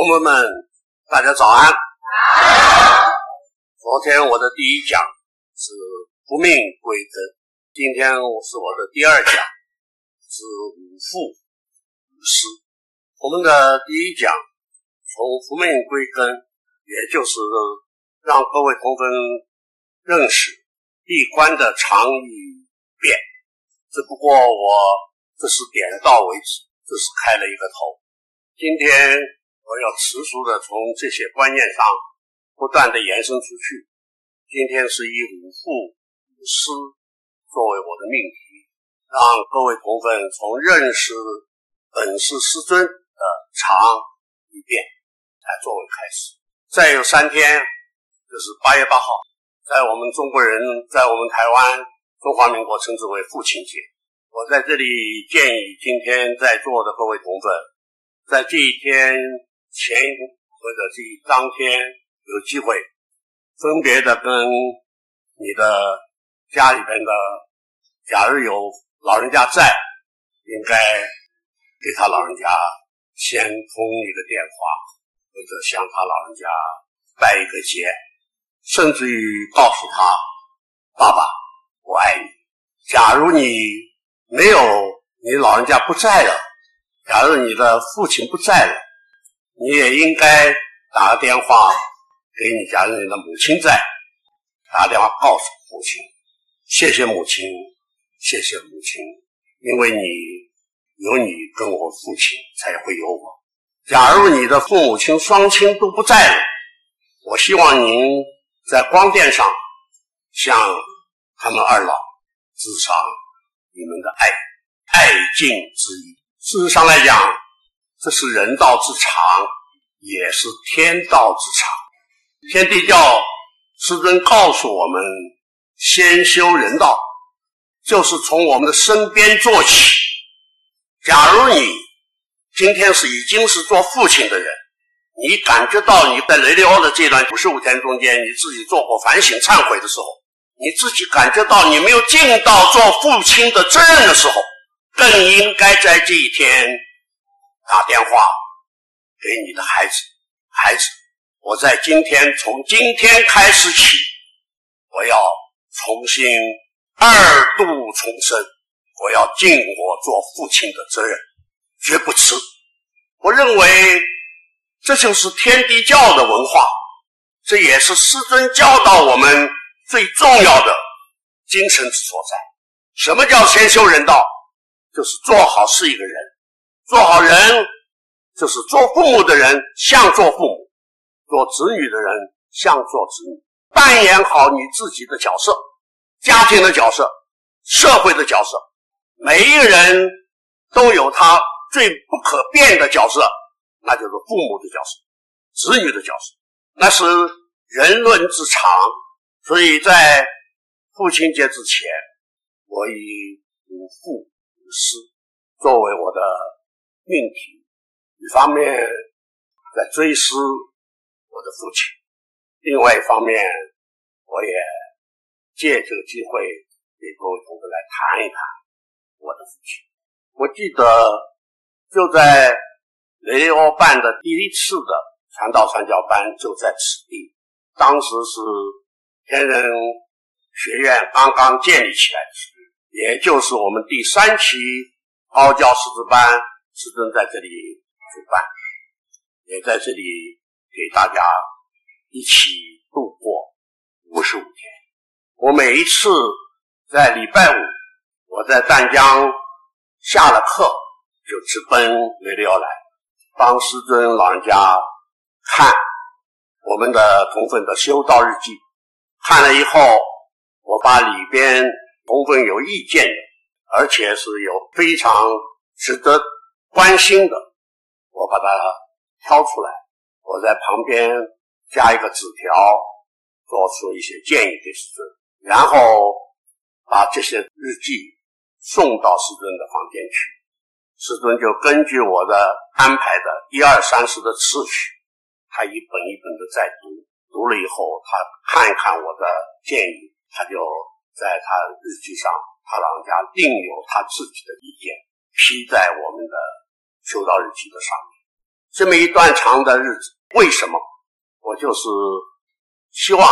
同学们，大家早安。昨天我的第一讲是复命归根，今天我是我的第二讲是五复五师。我们的第一讲从复命归根，也就是让各位同奋认识闭关的常与变。只不过我这是点到为止，这是开了一个头。今天。我要持续的从这些观念上不断的延伸出去。今天是以五复五师作为我的命题，让各位同奋从认识本师师尊的常与变来作为开始。再有三天就是八月八号，在我们中国人，在我们台湾中华民国称之为父亲节。我在这里建议今天在座的各位同奋，在这一天。前或者这当天有机会，分别的跟你的家里边的，假如有老人家在，应该给他老人家先通一个电话，或者向他老人家拜一个节，甚至于告诉他：“爸爸，我爱你。”假如你没有，你老人家不在了，假如你的父亲不在了。你也应该打个电话给你家人的母亲在，打电话告诉母亲，谢谢母亲，谢谢母亲，因为你有你跟我父亲，才会有我。假如你的父母亲双亲都不在了，我希望您在光电上向他们二老致上你们的爱，爱敬之意。事实上来讲。这是人道之常，也是天道之常。天地教师尊告诉我们：先修人道，就是从我们的身边做起。假如你今天是已经是做父亲的人，你感觉到你在雷利欧的这段五十五天中间，你自己做过反省、忏悔的时候，你自己感觉到你没有尽到做父亲的责任的时候，更应该在这一天。打电话给你的孩子，孩子，我在今天从今天开始起，我要重新二度重生，我要尽我做父亲的责任，绝不迟。我认为这就是天地教的文化，这也是师尊教导我们最重要的精神之所在。什么叫先修人道？就是做好是一个人。做好人，就是做父母的人像做父母，做子女的人像做子女，扮演好你自己的角色，家庭的角色，社会的角色。每一个人都有他最不可变的角色，那就是父母的角色，子女的角色，那是人伦之常。所以在父亲节之前，我以无父无师作为我的。命题，一方面在追思我的父亲，另外一方面，我也借这个机会给各位同志来谈一谈我的父亲。我记得就在雷欧办的第一次的传道传教班就在此地，当时是天人学院刚刚建立起来时，也就是我们第三期高教师资班。师尊在这里主办，也在这里给大家一起度过五十五天。我每一次在礼拜五，我在湛江下了课，就直奔雷利欧来，帮师尊老人家看我们的同奋的修道日记。看了以后，我把里边同奋有意见的，而且是有非常值得。关心的，我把它挑出来，我在旁边加一个纸条，做出一些建议给师尊，然后把这些日记送到师尊的房间去。师尊就根据我的安排的一二三四的次序，他一本一本的在读，读了以后，他看一看我的建议，他就在他日记上，他老人家另有他自己的意见，批在我们的。修道日记的上面，这么一段长的日子，为什么？我就是希望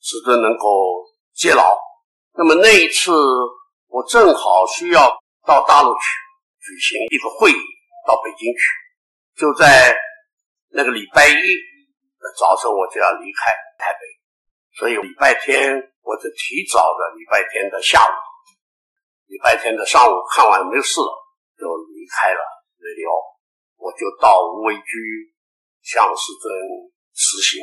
师尊能够接牢。那么那一次，我正好需要到大陆去举行一个会议，到北京去。就在那个礼拜一的早晨，我就要离开台北，所以礼拜天我就提早的礼拜天的下午，礼拜天的上午看完没事了，就离开了北流，我就到无为居向师尊辞行。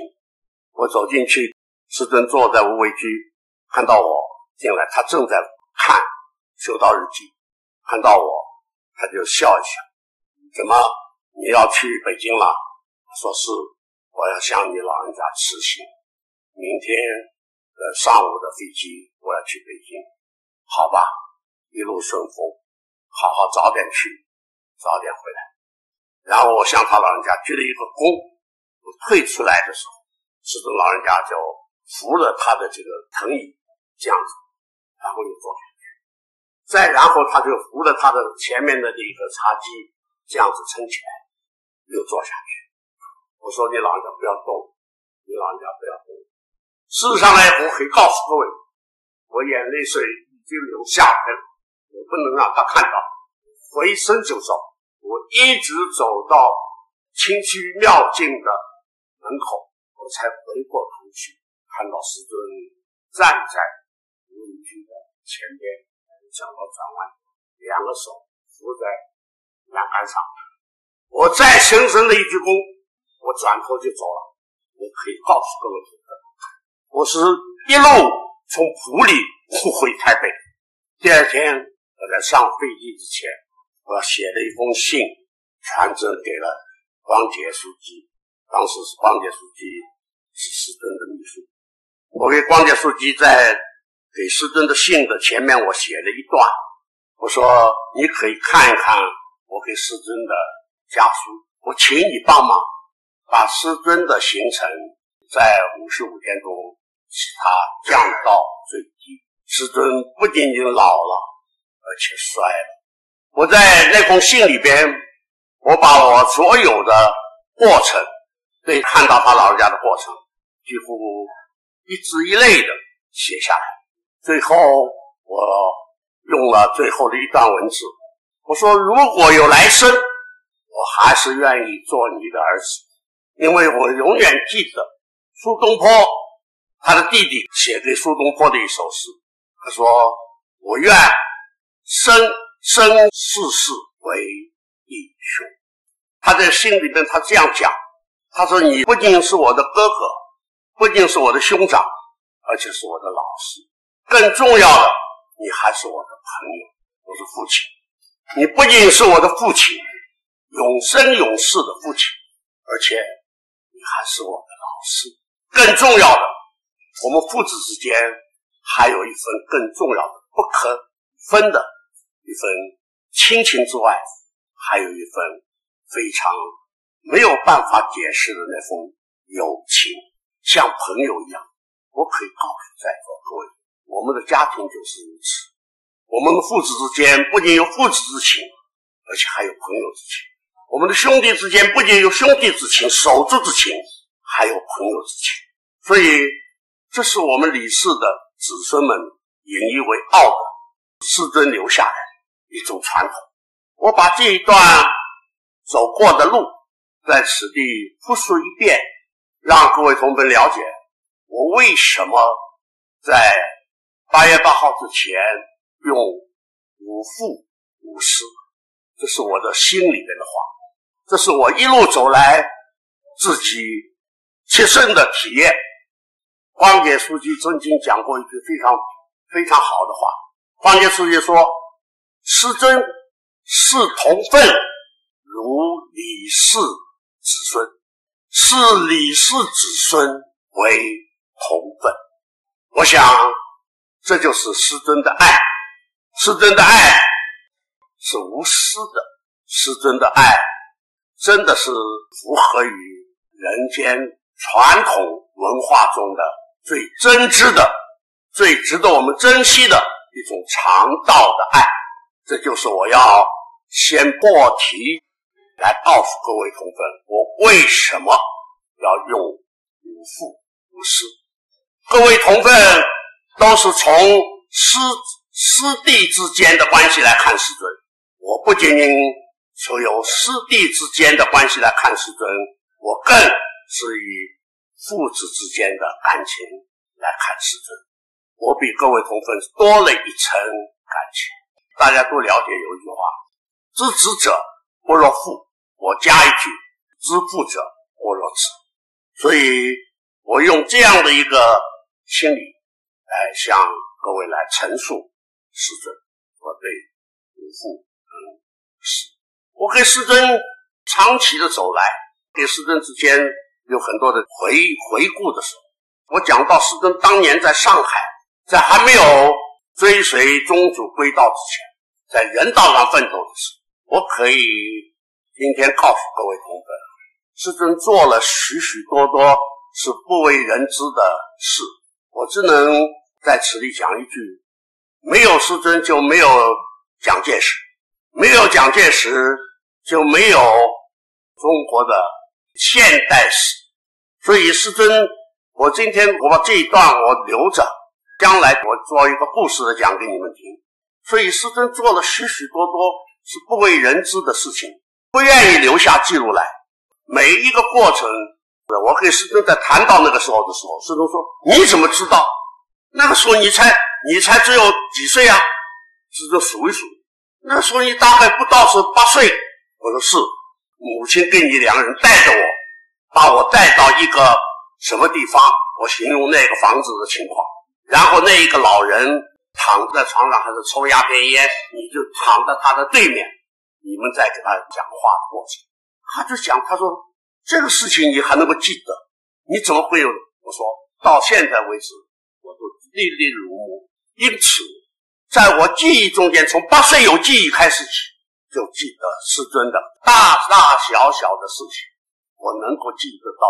我走进去，师尊坐在无为居，看到我。进来，他正在看《修道日记》，看到我，他就笑一笑。怎么你要去北京了？说是，我要向你老人家辞行。明天呃上午的飞机，我要去北京。好吧，一路顺风，好好早点去，早点回来。然后我向他老人家鞠了一个躬。我退出来的时候，师尊老人家就扶着他的这个藤椅，这样子。然后又坐下去，再然后他就扶着他的前面的这个茶几，这样子撑起来，又坐下去。我说：“你老人家不要动，你老人家不要动。”事实上呢，我可以告诉各位，我眼泪水已经流下来了，我不能让他看到。回身就走，我一直走到清虚妙境的门口，我才回过头去，看到师尊站在。前边脚踝转弯，两个手扶在栏杆上。我再深深的一鞠躬，我转头就走了。我可以告诉各位同学，我是一路从埔里回台北。第二天我在上飞机之前，我写了一封信，传真给了光杰书记。当时是光杰书记是师尊的秘书，我给光杰书记在。给师尊的信的前面，我写了一段，我说你可以看一看我给师尊的家书，我请你帮忙把师尊的行程在五十五天中使他降到最低。师尊不仅仅老了，而且衰了。我在那封信里边，我把我所有的过程，对看到他老人家的过程，几乎一字一泪的写下来。最后，我用了最后的一段文字，我说：“如果有来生，我还是愿意做你的儿子，因为我永远记得苏东坡他的弟弟写给苏东坡的一首诗。他说：‘我愿生生世世为义兄。’他在信里面他这样讲，他说：‘你不仅是我的哥哥，不仅是我的兄长，而且是我的老师。’更重要的，你还是我的朋友，我是父亲。你不仅是我的父亲，永生永世的父亲，而且你还是我的老师。更重要的，我们父子之间还有一份更重要的、不可分的一份亲情之外，还有一份非常没有办法解释的那份友情，像朋友一样。我可以告诉在座各位。我们的家庭就是如此，我们的父子之间不仅有父子之情，而且还有朋友之情；我们的兄弟之间不仅有兄弟之情、手足之情，还有朋友之情。所以，这是我们李氏的子孙们引以为傲的师尊留下来的一种传统。我把这一段走过的路在此地复述一遍，让各位同学了解我为什么在。八月八号之前用五副五诗，这是我的心里面的话，这是我一路走来自己切身的体验。方杰书记曾经讲过一句非常非常好的话，方杰书记说：“师尊是同分，如李氏子孙，视李氏子孙为同分。”我想。这就是师尊的爱，师尊的爱是无私的，师尊的爱真的是符合于人间传统文化中的最真挚的、最值得我们珍惜的一种常道的爱。这就是我要先破题来告诉各位同奋，我为什么要用五父五师。各位同奋都是从师师弟之间的关系来看师尊，我不仅仅说有师弟之间的关系来看师尊，我更是以父子之间的感情来看师尊。我比各位同奋多了一层感情。大家都了解有一句话：“知子者不若父。”我加一句：“知父者不若子。”所以，我用这样的一个心理来向各位来陈述师尊我对五父嗯师，我跟师尊长期的走来，跟师尊之间有很多的回回顾的时候，我讲到师尊当年在上海，在还没有追随宗主归道之前。在人道上奋斗的事，我可以今天告诉各位同奋，师尊做了许许多多是不为人知的事。我只能在此里讲一句：没有师尊就没有蒋介石，没有蒋介石就没有中国的现代史。所以师尊，我今天我把这一段我留着，将来我做一个故事的讲给你们听。所以师尊做了许许多多是不为人知的事情，不愿意留下记录来。每一个过程，我跟师尊在谈到那个时候的时候，师尊说：“你怎么知道？那个时候你才你才只有几岁啊？”师尊数一数，那时候你大概不到是八岁。我说是，母亲跟你两个人带着我，把我带到一个什么地方？我形容那个房子的情况，然后那一个老人。躺在床上还是抽鸦片烟，你就躺在他的对面，你们在给他讲话的过程，他就讲，他说这个事情你还能够记得，你怎么会有？我说到现在为止，我都历历如目。因此，在我记忆中间，从八岁有记忆开始起，就记得师尊的大大小小的事情，我能够记得到。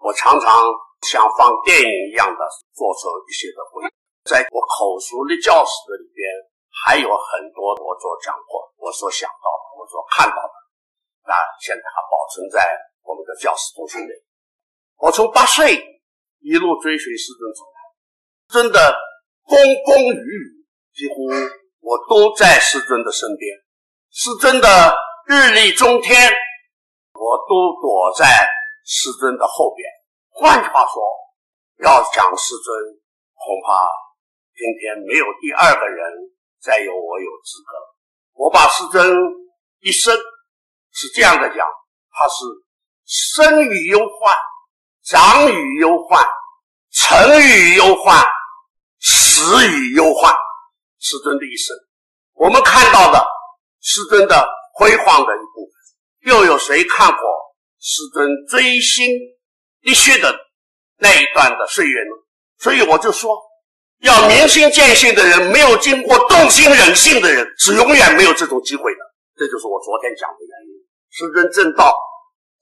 我常常像放电影一样的做出一些的回忆。在我口述的教室的里边，还有很多我所讲过、我所想到的、我所看到的，那现在还保存在我们的教室中心内。我从八岁一路追随师尊走来，真的风风雨雨，几乎我都在师尊的身边。师尊的日历中天，我都躲在师尊的后边。换句话说，要讲师尊，恐怕。今天没有第二个人再有我有资格。我把师尊一生是这样的讲，他是生于忧患，长于忧患，成于忧患，死于忧患。师尊的一生，我们看到的师尊的辉煌的一部分，又有谁看过师尊锥心沥血的那一段的岁月呢？所以我就说。要明心见性的人，没有经过动心忍性的人，是永远没有这种机会的。这就是我昨天讲的原因。师尊正道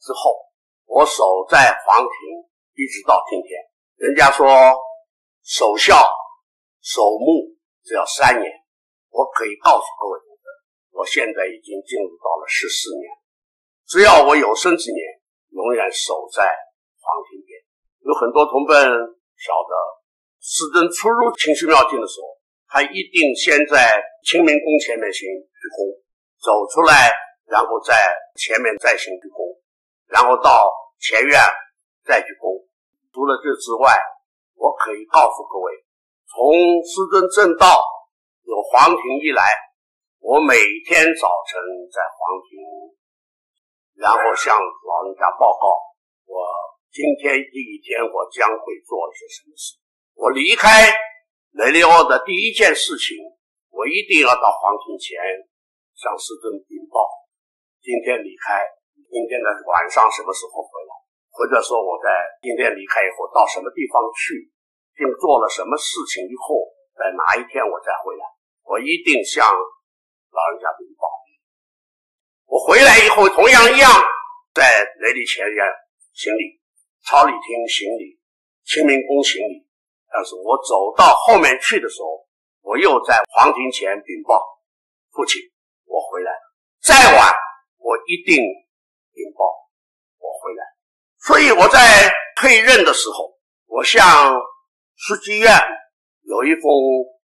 之后，我守在黄庭，一直到今天。人家说守孝守墓只要三年，我可以告诉各位同奋，我现在已经进入到了十四年。只要我有生之年，永远守在黄庭边。有很多同伴晓得。师尊初入清虚妙境的时候，他一定先在清明宫前面行鞠躬，走出来，然后在前面再行鞠躬，然后到前院再鞠躬。除了这之外，我可以告诉各位，从师尊正道有黄庭一来，我每天早晨在黄庭，然后向老人家报告我今天第一天我将会做一些什么事。我离开雷利奥的第一件事情，我一定要到皇庭前向师尊禀报。今天离开，今天的晚上什么时候回来？或者说我在今天离开以后到什么地方去，并做了什么事情以后，在哪一天我再回来？我一定向老人家禀报。我回来以后，同样一样，在雷利前院行礼，朝礼厅行礼，清明宫行礼。但是我走到后面去的时候，我又在黄庭前禀报父亲，我回来了。再晚，我一定禀报我回来。所以我在退任的时候，我向书记院有一封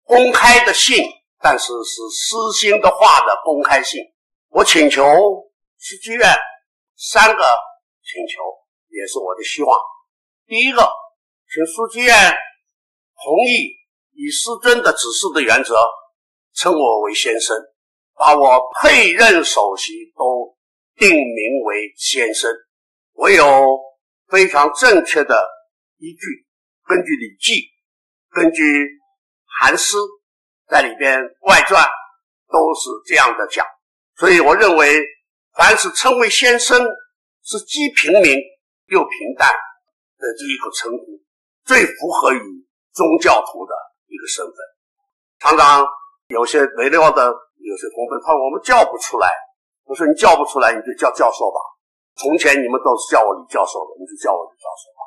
公开的信，但是是私心的话的公开信。我请求书记院三个请求，也是我的希望。第一个，请书记院同意以师尊的指示的原则，称我为先生，把我配任首席都定名为先生。我有非常正确的依据，根据《礼记》，根据韩诗在里边外传都是这样的讲。所以我认为，凡是称为先生，是既平民又平淡的这一个称呼，最符合于宗教徒的一个身份。常常有些没料的有些同奋，他说我们叫不出来。我说你叫不出来，你就叫教授吧。从前你们都是叫我李教授的，你就叫我李教授吧。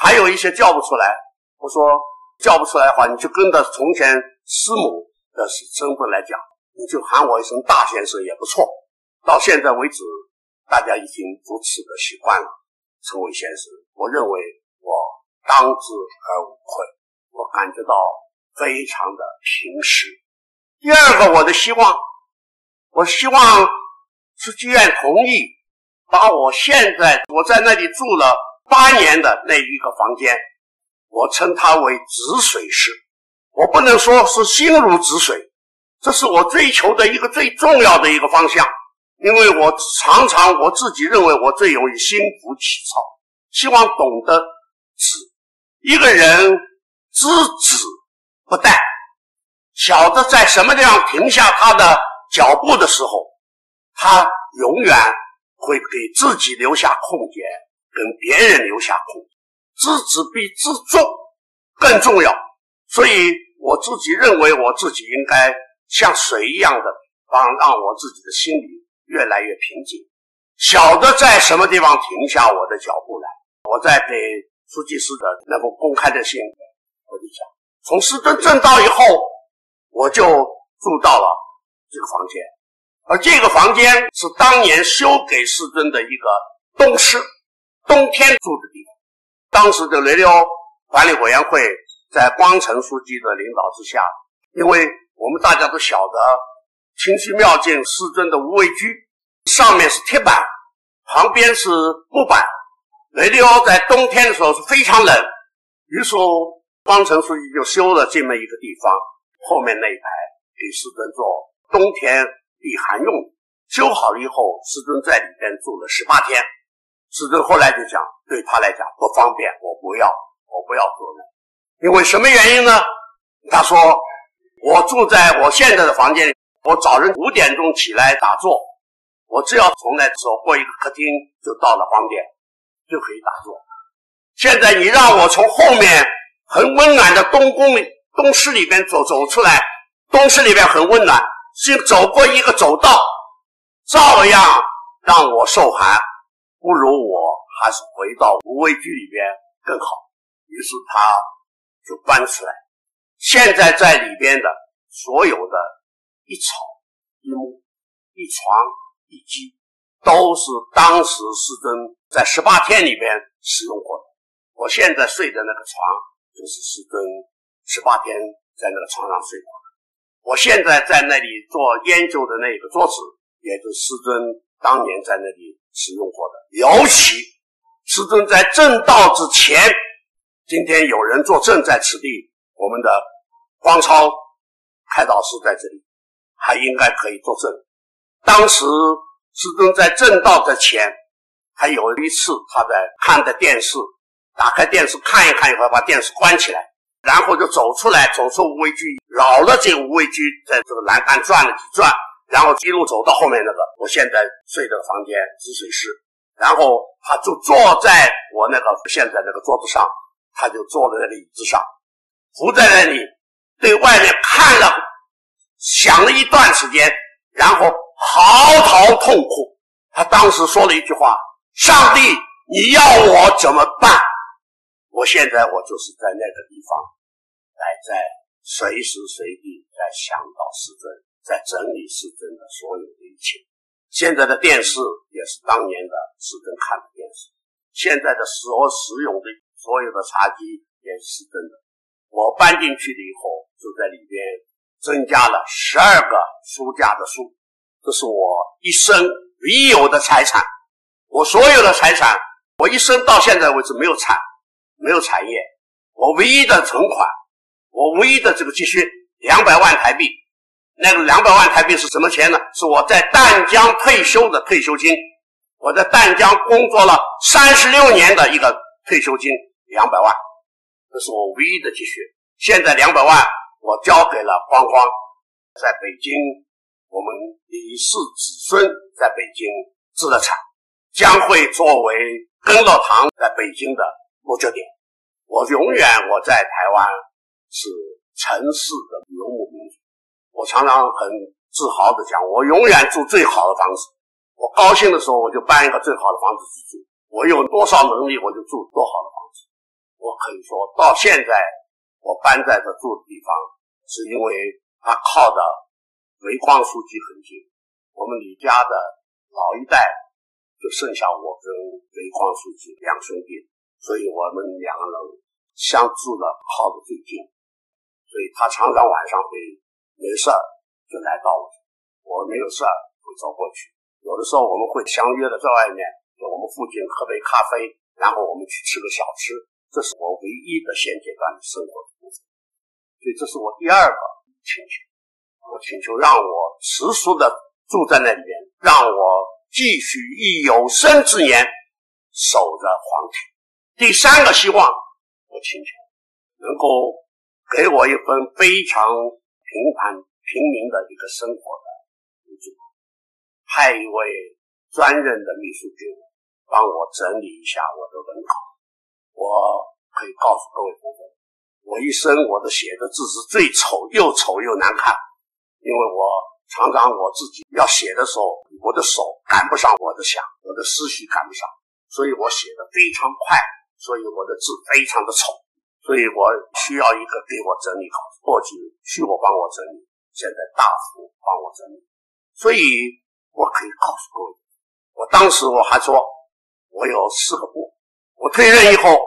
还有一些叫不出来，我说叫不出来的话，你就跟着从前师母的身份来讲。你就喊我一声大先生也不错。到现在为止，大家已经如此的习惯了，称为先生。我认为我当之而无愧，我感觉到非常的平实。第二个，我的希望，我希望书记院同意把我现在我在那里住了八年的那一个房间，我称它为止水室。我不能说是心如止水。这是我追求的一个最重要的一个方向，因为我常常我自己认为我最容易心浮气躁，希望懂得止。一个人知止不殆，晓得在什么地方停下他的脚步的时候，他永远会给自己留下空间，跟别人留下空间。知止比知重更重要，所以我自己认为我自己应该。像水一样的，帮让我自己的心里越来越平静，晓得在什么地方停下我的脚步来。我在给书记师的那封公开的信里面，我就讲，从师尊证道以后，我就住到了这个房间，而这个房间是当年修给师尊的一个东室，冬天住的地方。当时的雷利欧管理委员会在光成书记的领导之下，因为我们大家都晓得，清虚妙境师尊的无畏居，上面是铁板，旁边是木板。雷利欧在冬天的时候是非常冷，于是方成书记就修了这么一个地方，后面那一排给师尊做冬天避寒用。修好了以后，师尊在里边住了十八天。师尊后来就讲，对他来讲不方便，我不要，我不要做了。因为什么原因呢？他说。我住在我现在的房间里，我早晨五点钟起来打坐，我只要从那走过一个客厅，就到了房间，就可以打坐。现在你让我从后面很温暖的东宫里、东室里边走走出来，东室里边很温暖，先走过一个走道，照样让我受寒，不如我还是回到无畏居里边更好。于是他就搬出来。现在在里边的所有的一草一木一床一机，都是当时师尊在十八天里边使用过的。我现在睡的那个床，就是师尊十八天在那个床上睡过的。我现在在那里做研究的那个桌子，也就是师尊当年在那里使用过的。尤其师尊在证道之前，今天有人作证在此地，我们的。光超开导师在这里，还应该可以作证。当时师尊在证道之前，还有一次他在看的电视，打开电视看一看以后，把电视关起来，然后就走出来，走出无畏居，绕了这无畏居，在这个栏杆转了几转，然后一路走到后面那个我现在睡的房间止水室，然后他就坐在我那个现在那个桌子上，他就坐在那个椅子上，伏在那里。对外面看了，想了一段时间，然后嚎啕痛哭。他当时说了一句话：“上帝，你要我怎么办？”我现在我就是在那个地方，在在随时随地在想到师尊，在整理师尊的所有的一切。现在的电视也是当年的师尊看的电视，现在的所使用的所有的茶几也是师尊的。我搬进去了以后，就在里边增加了十二个书架的书，这是我一生唯有的财产。我所有的财产，我一生到现在为止没有产，没有产业。我唯一的存款，我唯一的这个积蓄两百万台币。那个两百万台币是什么钱呢？是我在淡江退休的退休金。我在淡江工作了三十六年的一个退休金，两百万，这是我唯一的积蓄。现在两百万我交给了光光，在北京，我们李氏子孙在北京置了产。将会作为耕乐堂在北京的落脚点。我永远我在台湾是城市的游牧民族。我常常很自豪的讲，我永远住最好的房子。我高兴的时候，我就搬一个最好的房子去住。我有多少能力，我就住多好的房子。我可以说到现在，我搬在这住的地方，是因为它靠的煤矿书记很近。我们李家的老一代。就剩下我跟煤矿书记两兄弟，所以我们两个人相住的靠得最近，所以他常常晚上会没事就来到我，我没有事会走过去。有的时候我们会相约的在外面，我们附近喝杯咖啡，然后我们去吃个小吃。这是我唯一的现阶段的生活。所以这是我第二个请求，我请求让我持续的住在那里边，让我。继续以有生之年守着皇体。第三个希望，我请求能够给我一份非常平凡平民的一个生活的补助，派一位专任的秘书给我，帮我整理一下我的文稿。我可以告诉各位同学，我一生我的写的字是最丑，又丑又难看，因为我。常常我自己要写的时候，我的手赶不上我的想，我的思绪赶不上，所以我写的非常快，所以我的字非常的丑，所以我需要一个给我整理好。过去需我帮我整理，现在大幅帮我整理，所以我可以告诉各位，我当时我还说，我有四个不：我退任以后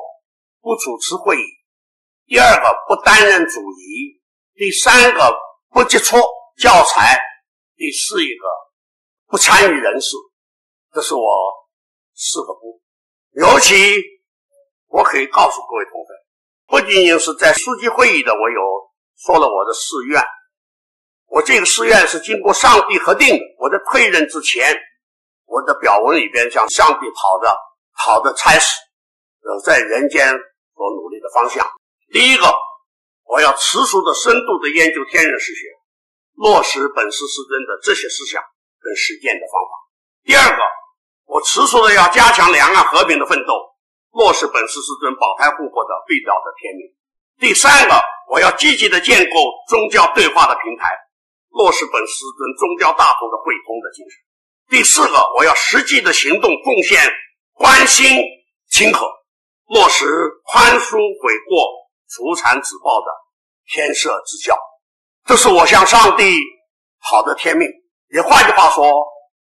不主持会议，第二个不担任主席，第三个不接触教材。第四一个，不参与人事，这是我四个不。尤其我可以告诉各位同学，不仅仅是在书记会议的，我有说了我的誓愿。我这个誓愿是经过上帝核定的。我在退任之前，我的表文里边向上帝讨的讨的差事，呃，在人间所努力的方向。第一个，我要持续的、深度的研究天人实学。落实本师师尊的这些思想跟实践的方法。第二个，我持续的要加强两岸和平的奋斗，落实本师师尊保胎护国的必要的天命。第三个，我要积极的建构宗教对话的平台，落实本师尊宗教大同的会通的精神。第四个，我要实际的行动贡献关心亲和，落实宽恕悔过、除残止暴的天赦之教。这是我向上帝好的天命。也换句话说，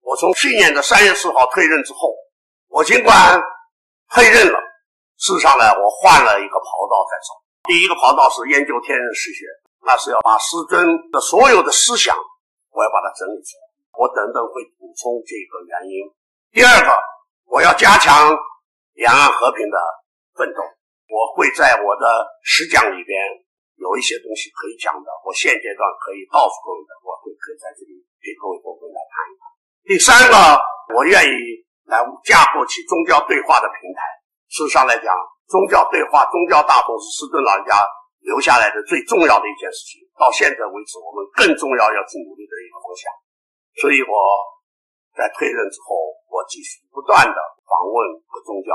我从去年的三月四号退任之后，我尽管退任了，事实上呢，我换了一个跑道在走。第一个跑道是研究天人实学，那是要把师尊的所有的思想，我要把它整理出来。我等等会补充这个原因。第二个，我要加强两岸和平的奋斗。我会在我的实讲里边。有一些东西可以讲的，我现阶段可以告诉各位的，我会可以在这里给各位同学来谈一谈。第三个，我愿意来架构起宗教对话的平。事实上来讲，宗教对话、宗教大同是师尊老人家留下来的最重要的一件事情。到现在为止，我们更重要要去努力的一个方向。所以我在退任之后，我继续不断的访问各宗教，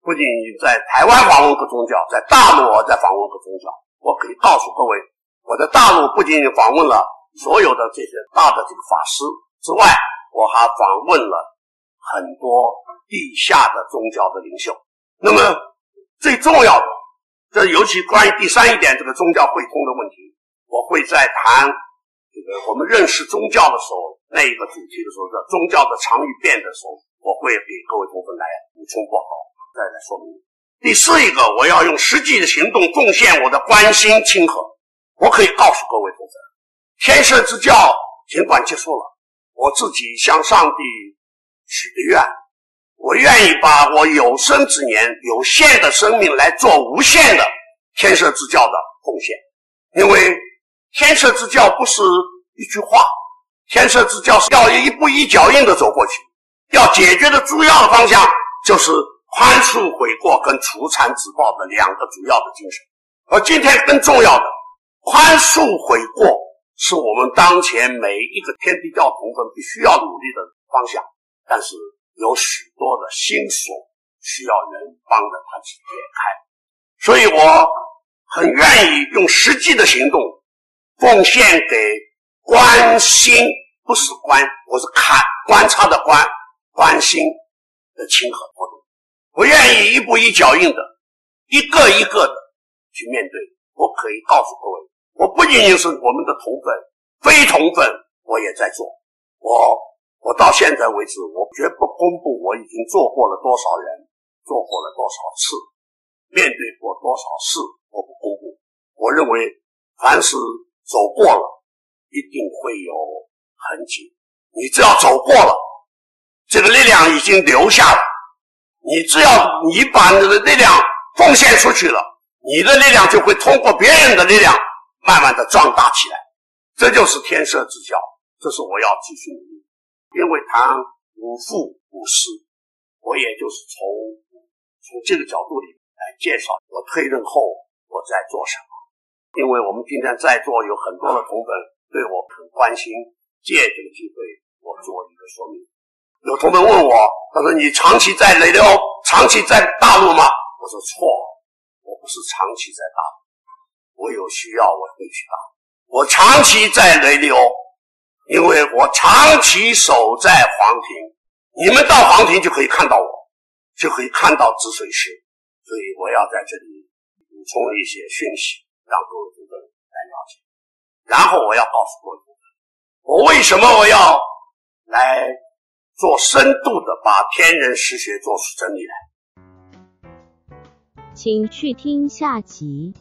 不仅在台湾访问各宗教，在大陆我在访问各宗教。我可以告诉各位，我在大陆不仅仅访问了所有的这些大的这个法师之外，我还访问了很多地下的宗教的领袖。那么最重要的，这尤其关于第三一点，这个宗教会通的问题，我会在谈这个我们认识宗教的时候那一个主题的时候，叫宗教的常与变的时候，我会给各位同奋来补充报告，再来说明。第四一个，我要用实际的行动贡献我的关心亲和。我可以告诉各位同奋，天赦之教尽管结束了，我自己向上帝许的愿，我愿意把我有生之年有限的生命来做无限的天赦之教的贡献，因为天赦之教不是一句话，天赦之教是要一步一脚印的走过去，要解决的主要的方向就是宽恕悔过跟除残止暴的两个主要的精神。而今天更重要的，宽恕悔过是我们当前每一个天地教同奋必须要努力的方向，但是有许多的心锁需要人帮着他去解开，所以我。很愿意用实际的行动奉献给关心，不是观，我是看观察的观，关心的亲和活动。我愿意一步一脚印的，一个一个的去面对。我可以告诉各位，我不仅仅是我们的同粉，非同粉我也在做。我我到现在为止，我绝不公布我已经做过了多少人，做过了多少次，面对过多少事。我不公布，我认为凡是走过了，一定会有痕迹。你只要走过了，这个力量已经留下了。你只要你把你的力量奉献出去了，你的力量就会通过别人的力量，慢慢的壮大起来。这就是天设之教，这是我要继续努力。因为谈五复五师，我也就是从从这个角度里来介绍我退任后。我在做什么？因为我们今天在座有很多的同奋对我很关心，借这个机会我做一个说明。有同奋问我，他说：“你长期在雷流，长期在大陆吗？”我说：“错，我不是长期在大陆，我有需要我会去大陆。我长期在雷流，因为我长期守在黄庭，你们到黄庭就可以看到我，就可以看到治水师，所以我要在这里。”补充一些讯息，让各位同奋来了解。然后我要告诉各位，我为什么我要来做深度的把天人实学做出真理来。请去听下集。